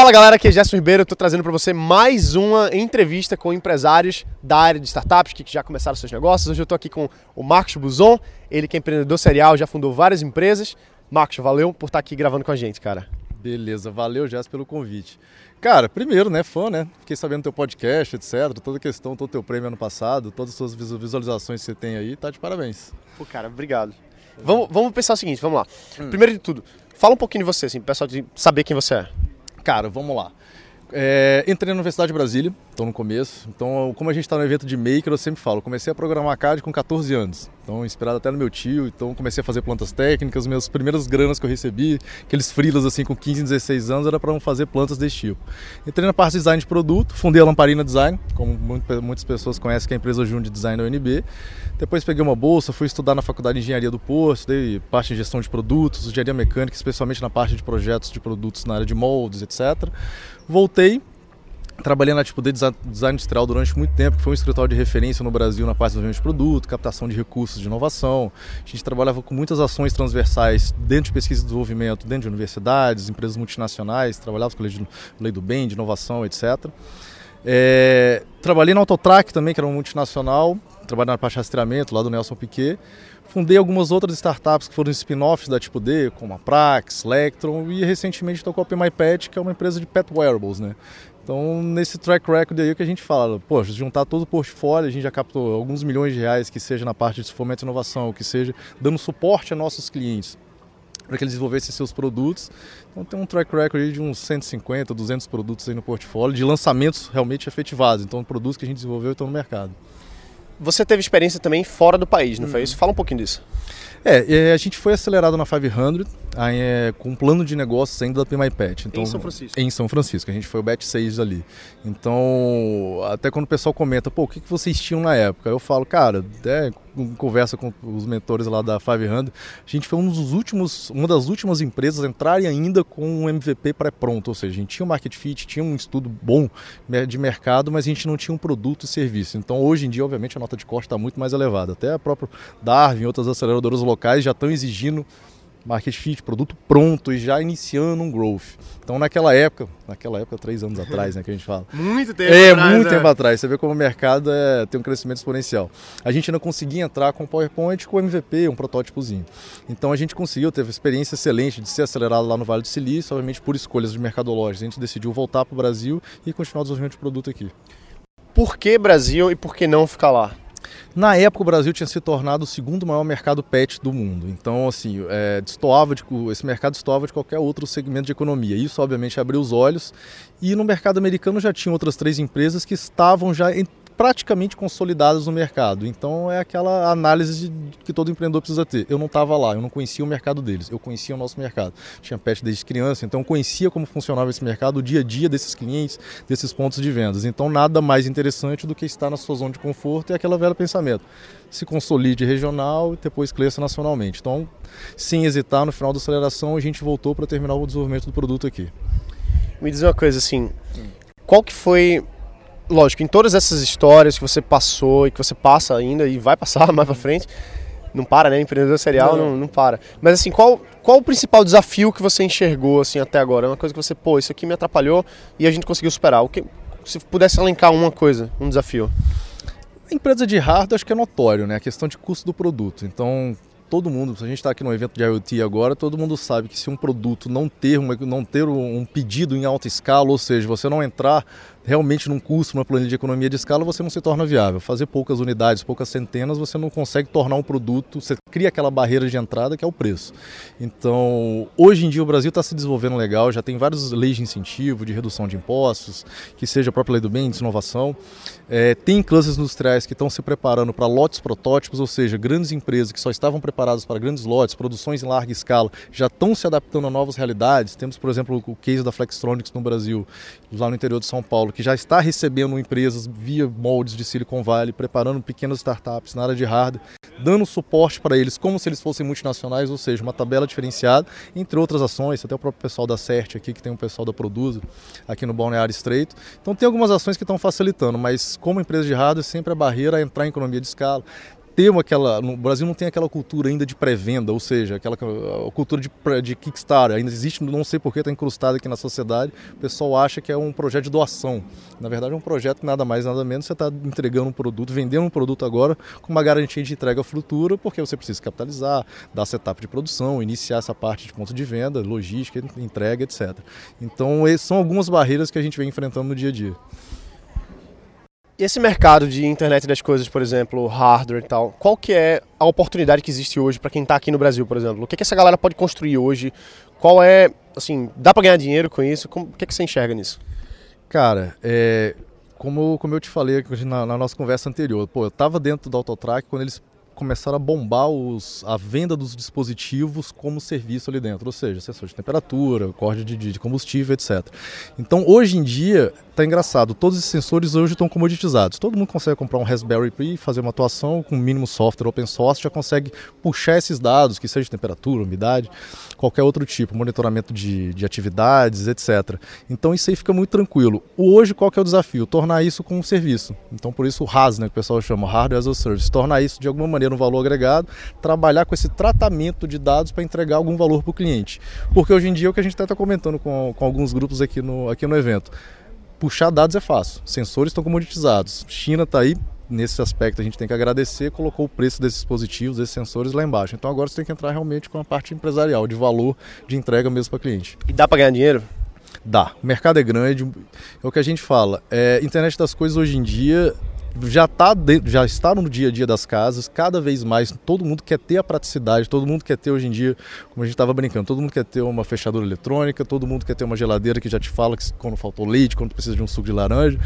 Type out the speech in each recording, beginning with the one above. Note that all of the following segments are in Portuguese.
Fala galera, aqui é Gerson Ribeiro, estou trazendo para você mais uma entrevista com empresários da área de startups que já começaram seus negócios. Hoje eu estou aqui com o Marcos Buzon, ele que é empreendedor serial, já fundou várias empresas. Marcos, valeu por estar aqui gravando com a gente, cara. Beleza, valeu Gerson pelo convite. Cara, primeiro, né, fã, né? Fiquei sabendo do teu podcast, etc. Toda a questão, todo o teu prêmio ano passado, todas as suas visualizações que você tem aí, tá de parabéns. Pô, cara, obrigado. Vamos, vamos pensar o seguinte, vamos lá. Hum. Primeiro de tudo, fala um pouquinho de você, assim, pessoal de saber quem você é. Cara, vamos lá. É, entrei na Universidade de Brasília, estou no começo. Então, como a gente está no evento de Maker, eu sempre falo, comecei a programar CAD com 14 anos. Então, inspirado até no meu tio, então comecei a fazer plantas técnicas, minhas primeiras granas que eu recebi, aqueles freelas assim com 15, 16 anos, era para fazer plantas desse tipo. Entrei na parte de design de produto, fundei a Lamparina Design, como muitas pessoas conhecem que é a empresa Jun de Design da UNB. Depois peguei uma bolsa, fui estudar na Faculdade de Engenharia do Porto, dei parte de gestão de produtos, engenharia mecânica, especialmente na parte de projetos de produtos na área de moldes, etc. Voltei, trabalhei na tipo de design industrial durante muito tempo, que foi um escritório de referência no Brasil na parte de desenvolvimento de produto, captação de recursos de inovação. A gente trabalhava com muitas ações transversais dentro de pesquisa e desenvolvimento, dentro de universidades, empresas multinacionais, trabalhava com a lei do bem, de inovação, etc. É, trabalhei na Autotrack também, que era uma multinacional, trabalhei na parte de rastreamento lá do Nelson Piquet. Fundei algumas outras startups que foram spin-offs da Tipo D, como a Prax, Electron e recentemente estou com a PMyPet, que é uma empresa de pet wearables, né? Então, nesse track record aí que a gente fala, poxa, juntar todo o portfólio, a gente já captou alguns milhões de reais, que seja na parte de fomento e inovação, que seja dando suporte a nossos clientes para que eles desenvolvessem seus produtos. Então tem um track record de uns 150, 200 produtos aí no portfólio, de lançamentos realmente efetivados. Então produtos que a gente desenvolveu estão no mercado. Você teve experiência também fora do país, não uhum. foi isso? Fala um pouquinho disso. É, a gente foi acelerado na 500 aí, é, com um plano de negócios ainda da PMIPet. Então, em São Francisco. Em São Francisco, a gente foi o bet 6 ali. Então, até quando o pessoal comenta, pô, o que, que vocês tinham na época? Eu falo, cara, até conversa com os mentores lá da 500, a gente foi um dos últimos, uma das últimas empresas a entrarem ainda com um MVP pré-pronto, ou seja, a gente tinha um market fit, tinha um estudo bom de mercado, mas a gente não tinha um produto e serviço. Então, hoje em dia, obviamente, a nota de corte está muito mais elevada. Até a própria Darwin e outras aceleradoras locais já estão exigindo market fit, produto pronto e já iniciando um growth. Então naquela época, naquela época, três anos atrás, né, que a gente fala. Muito tempo é, atrás. muito é. tempo atrás. Você vê como o mercado é, tem um crescimento exponencial. A gente não conseguia entrar com PowerPoint com MVP, um protótipozinho. Então a gente conseguiu, teve experiência excelente de ser acelerado lá no Vale do Silício, obviamente por escolhas de mercadológicas. A gente decidiu voltar para o Brasil e continuar o desenvolvimento de produto aqui. Por que Brasil e por que não ficar lá? Na época, o Brasil tinha se tornado o segundo maior mercado pet do mundo. Então, assim, é, destoava de, esse mercado destoava de qualquer outro segmento de economia. Isso, obviamente, abriu os olhos. E no mercado americano já tinha outras três empresas que estavam já praticamente consolidadas no mercado. Então é aquela análise que todo empreendedor precisa ter. Eu não estava lá, eu não conhecia o mercado deles, eu conhecia o nosso mercado. Tinha pet desde criança, então conhecia como funcionava esse mercado, o dia a dia desses clientes, desses pontos de vendas. Então nada mais interessante do que estar na sua zona de conforto e aquela velha pensamento. Se consolide regional e depois cresça nacionalmente. Então, sem hesitar, no final da aceleração a gente voltou para terminar o desenvolvimento do produto aqui. Me diz uma coisa assim, qual que foi lógico, em todas essas histórias que você passou e que você passa ainda e vai passar mais pra frente, não para, né? Empreendedor serial não, não, não para. Mas assim, qual, qual o principal desafio que você enxergou assim até agora? É uma coisa que você, pô, isso aqui me atrapalhou e a gente conseguiu superar. O que, se pudesse elencar uma coisa, um desafio. A empresa de hardware acho que é notório, né? A questão de custo do produto. Então, todo mundo, se a gente está aqui no evento de IoT agora, todo mundo sabe que se um produto não ter, uma, não ter um pedido em alta escala, ou seja, você não entrar realmente num custo, uma planilha de economia de escala, você não se torna viável. Fazer poucas unidades, poucas centenas, você não consegue tornar um produto, você cria aquela barreira de entrada que é o preço. Então, hoje em dia o Brasil está se desenvolvendo legal, já tem várias leis de incentivo, de redução de impostos, que seja a própria lei do bem, de inovação. É, tem classes industriais que estão se preparando para lotes protótipos, ou seja, grandes empresas que só estavam preparadas para grandes lotes, produções em larga escala, já estão se adaptando a novas realidades. Temos, por exemplo, o case da Flextronics no Brasil, lá no interior de São Paulo, Paulo, que já está recebendo empresas via moldes de Silicon Valley, preparando pequenas startups na área de hardware, dando suporte para eles como se eles fossem multinacionais, ou seja, uma tabela diferenciada, entre outras ações, até o próprio pessoal da CERT aqui, que tem um pessoal da Produza, aqui no Balneário Estreito. Então tem algumas ações que estão facilitando, mas como empresa de hardware, sempre a barreira é entrar em economia de escala, ter aquela. No Brasil não tem aquela cultura ainda de pré-venda, ou seja, aquela cultura de, de Kickstarter. Ainda existe, não sei porquê, está incrustado aqui na sociedade. O pessoal acha que é um projeto de doação. Na verdade, é um projeto nada mais, nada menos. Você está entregando um produto, vendendo um produto agora com uma garantia de entrega futura, porque você precisa capitalizar, dar setup de produção, iniciar essa parte de ponto de venda, logística, entrega, etc. Então, são algumas barreiras que a gente vem enfrentando no dia a dia. Esse mercado de internet das coisas, por exemplo, hardware e tal, qual que é a oportunidade que existe hoje para quem está aqui no Brasil, por exemplo? O que, que essa galera pode construir hoje? Qual é, assim, dá para ganhar dinheiro com isso? Como, o que, que você enxerga nisso? Cara, é, como, como eu te falei na, na nossa conversa anterior, pô, eu estava dentro do Autotrack quando eles começaram a bombar os, a venda dos dispositivos como serviço ali dentro, ou seja, sensor de temperatura, corte de, de combustível, etc. Então, hoje em dia, tá engraçado, todos esses sensores hoje estão comoditizados. Todo mundo consegue comprar um Raspberry Pi, fazer uma atuação com mínimo software open source, já consegue puxar esses dados, que seja temperatura, umidade, qualquer outro tipo, monitoramento de, de atividades, etc. Então, isso aí fica muito tranquilo. Hoje, qual que é o desafio? Tornar isso como um serviço. Então, por isso o HAS, né, que o pessoal chama Hardware as a Service, tornar isso de alguma maneira um valor agregado, trabalhar com esse tratamento de dados para entregar algum valor para o cliente. Porque hoje em dia é o que a gente está comentando com, com alguns grupos aqui no, aqui no evento. Puxar dados é fácil, sensores estão comoditizados. China está aí nesse aspecto a gente tem que agradecer, colocou o preço desses dispositivos, desses sensores lá embaixo. Então agora você tem que entrar realmente com a parte empresarial, de valor de entrega mesmo para cliente. E dá para ganhar dinheiro? Dá. O mercado é grande, é o que a gente fala. É, internet das coisas hoje em dia já, tá já está no dia a dia das casas, cada vez mais todo mundo quer ter a praticidade, todo mundo quer ter hoje em dia, como a gente estava brincando, todo mundo quer ter uma fechadura eletrônica, todo mundo quer ter uma geladeira que já te fala que quando faltou leite, quando precisa de um suco de laranja.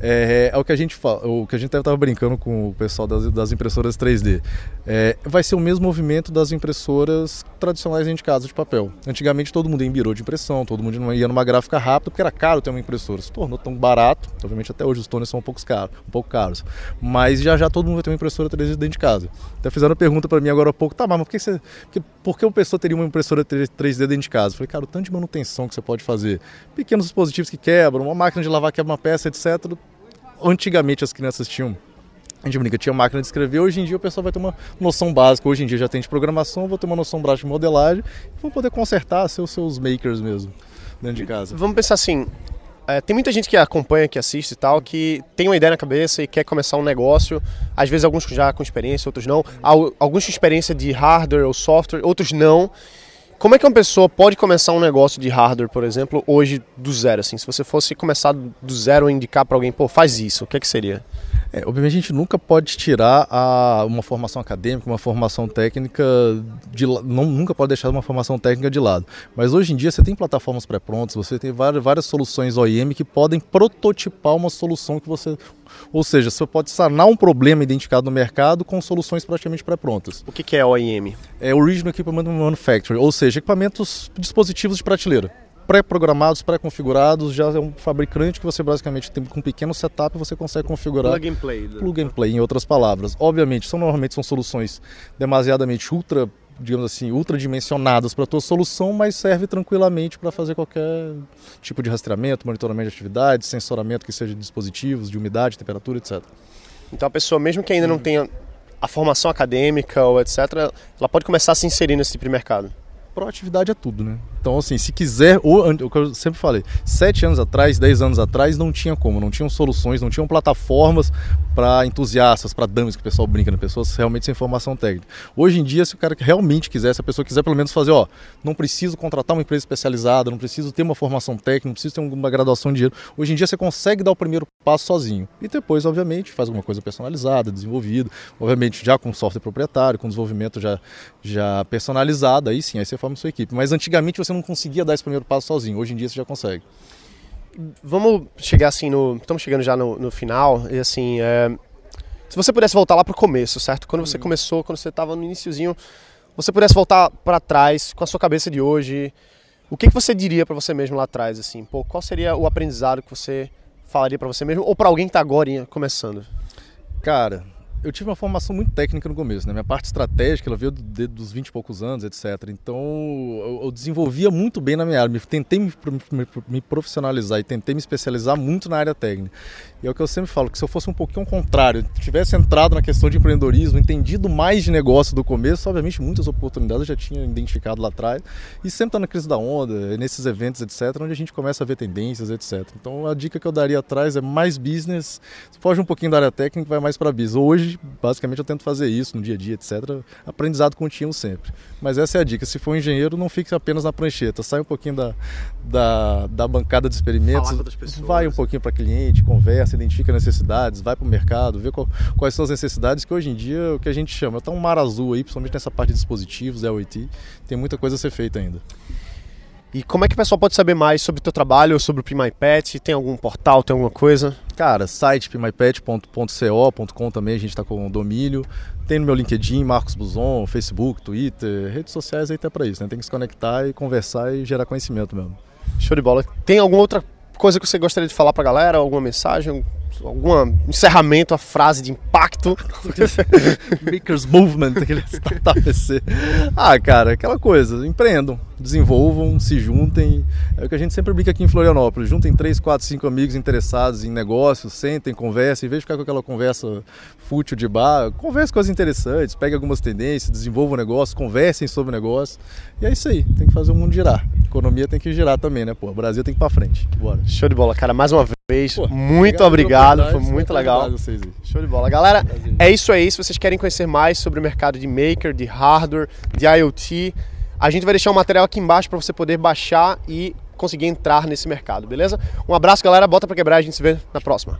É, é o que a gente fala, o que a gente estava brincando com o pessoal das, das impressoras 3D. É, vai ser o mesmo movimento das impressoras tradicionais de casa de papel. Antigamente todo mundo ia em birô de impressão, todo mundo ia numa gráfica rápida, porque era caro ter uma impressora. Se tornou tão barato, obviamente até hoje os tones são um pouco caros, um pouco caros. Mas já já todo mundo vai ter uma impressora 3D dentro de casa. Até fizeram uma pergunta para mim agora há pouco, tá, mas por que, você, por que uma pessoa teria uma impressora 3D dentro de casa? Eu falei, cara, o tanto de manutenção que você pode fazer. Pequenos dispositivos que quebram, uma máquina de lavar quebra uma peça, etc. Antigamente as crianças tinham a gente brinca, tinha máquina de escrever, hoje em dia o pessoal vai ter uma noção básica, hoje em dia já tem de programação, vou ter uma noção básica de modelagem e vou poder consertar seus, seus makers mesmo dentro de casa. Vamos pensar assim, é, tem muita gente que acompanha, que assiste e tal, que tem uma ideia na cabeça e quer começar um negócio. Às vezes alguns já com experiência, outros não. Alguns com experiência de hardware ou software, outros não. Como é que uma pessoa pode começar um negócio de hardware, por exemplo, hoje do zero? Assim, se você fosse começar do zero ou indicar para alguém, pô, faz isso, o que é que seria? É, obviamente a gente nunca pode tirar a, uma formação acadêmica, uma formação técnica, de, não, nunca pode deixar uma formação técnica de lado. Mas hoje em dia você tem plataformas pré-prontas, você tem várias, várias soluções OEM que podem prototipar uma solução que você. Ou seja, você pode sanar um problema identificado no mercado com soluções praticamente pré-prontas. O que é OEM? É Original Equipment Manufacturing, ou seja, equipamentos, dispositivos de prateleira pré-programados, pré-configurados, já é um fabricante que você basicamente tem com um pequeno setup você consegue configurar. Plug and play. Né? Plug and play, em outras palavras. Obviamente, são normalmente são soluções demasiadamente ultra, digamos assim, ultra dimensionadas para a tua solução, mas serve tranquilamente para fazer qualquer tipo de rastreamento, monitoramento de atividades, sensoramento que seja de dispositivos, de umidade, temperatura, etc. Então a pessoa, mesmo que ainda não tenha a formação acadêmica ou etc, ela pode começar a se inserir nesse tipo de mercado proatividade é tudo, né? Então, assim, se quiser, ou, o que eu sempre falei, sete anos atrás, dez anos atrás, não tinha como, não tinham soluções, não tinham plataformas para entusiastas, para dames que o pessoal brinca, né? pessoas realmente sem formação técnica. Hoje em dia, se o cara realmente quiser, se a pessoa quiser pelo menos fazer, ó, não preciso contratar uma empresa especializada, não preciso ter uma formação técnica, não preciso ter uma graduação de dinheiro. Hoje em dia, você consegue dar o primeiro passo sozinho. E depois, obviamente, faz alguma coisa personalizada, desenvolvida, obviamente já com software proprietário, com desenvolvimento já, já personalizado, aí sim, aí você forma sua equipe. Mas antigamente você não conseguia dar esse primeiro passo sozinho, hoje em dia você já consegue. Vamos chegar assim no. Estamos chegando já no, no final, e assim. É, se você pudesse voltar lá para o começo, certo? Quando você uhum. começou, quando você estava no iníciozinho, você pudesse voltar para trás com a sua cabeça de hoje, o que, que você diria para você mesmo lá atrás, assim? Pô, qual seria o aprendizado que você falaria para você mesmo ou para alguém que está agora começando? Cara, eu tive uma formação muito técnica no começo, né? Minha parte estratégica, ela veio do, dos 20 e poucos anos, etc. Então, eu, eu desenvolvia muito bem na minha área. Me, tentei me, me, me, profissionalizar e tentei me especializar muito na área técnica. E é o que eu sempre falo, que se eu fosse um pouquinho ao contrário, tivesse entrado na questão de empreendedorismo, entendido mais de negócio do começo, obviamente muitas oportunidades eu já tinha identificado lá atrás. E sempre tá na crise da onda, nesses eventos, etc., onde a gente começa a ver tendências, etc. Então, a dica que eu daria atrás é mais business, foge um pouquinho da área técnica, vai mais para business. Hoje, hoje, basicamente, eu tento fazer isso no dia a dia, etc. Aprendizado contínuo sempre. Mas essa é a dica. Se for engenheiro, não fique apenas na prancheta. Sai um pouquinho da, da, da bancada de experimentos. Vai um pouquinho para cliente, conversa, identifica necessidades, vai para o mercado, vê qual, quais são as necessidades que hoje em dia o que a gente chama. Está um mar azul aí, principalmente nessa parte de dispositivos, IoT. Tem muita coisa a ser feita ainda. E como é que o pessoal pode saber mais sobre o teu trabalho, sobre o PMyPet? Tem algum portal, tem alguma coisa? Cara, site pmypet.co.com também, a gente está com domínio. Tem no meu LinkedIn, Marcos Buzon, Facebook, Twitter, redes sociais aí tá para isso, né? Tem que se conectar e conversar e gerar conhecimento mesmo. Show de bola. Tem alguma outra coisa que você gostaria de falar para a galera? Alguma mensagem? Algum encerramento, a frase de impacto. Makers Movement, aquele startup PC. Ah, cara, aquela coisa, empreendam, desenvolvam, se juntem. É o que a gente sempre brinca aqui em Florianópolis. Juntem três, quatro, cinco amigos interessados em negócios, sentem, conversem, em vez de ficar com aquela conversa fútil de bar, converse coisas interessantes, pegue algumas tendências, desenvolvam o negócio, conversem sobre o negócio. E é isso aí, tem que fazer o mundo girar. A economia tem que girar também, né, pô? O Brasil tem que ir pra frente. Bora. Show de bola, cara. Mais uma vez, Pô, muito obrigado, foi muito legal. Show de bola. Galera, é isso aí. Se vocês querem conhecer mais sobre o mercado de maker, de hardware, de IoT, a gente vai deixar um material aqui embaixo para você poder baixar e conseguir entrar nesse mercado, beleza? Um abraço, galera. Bota para quebrar. A gente se vê na próxima.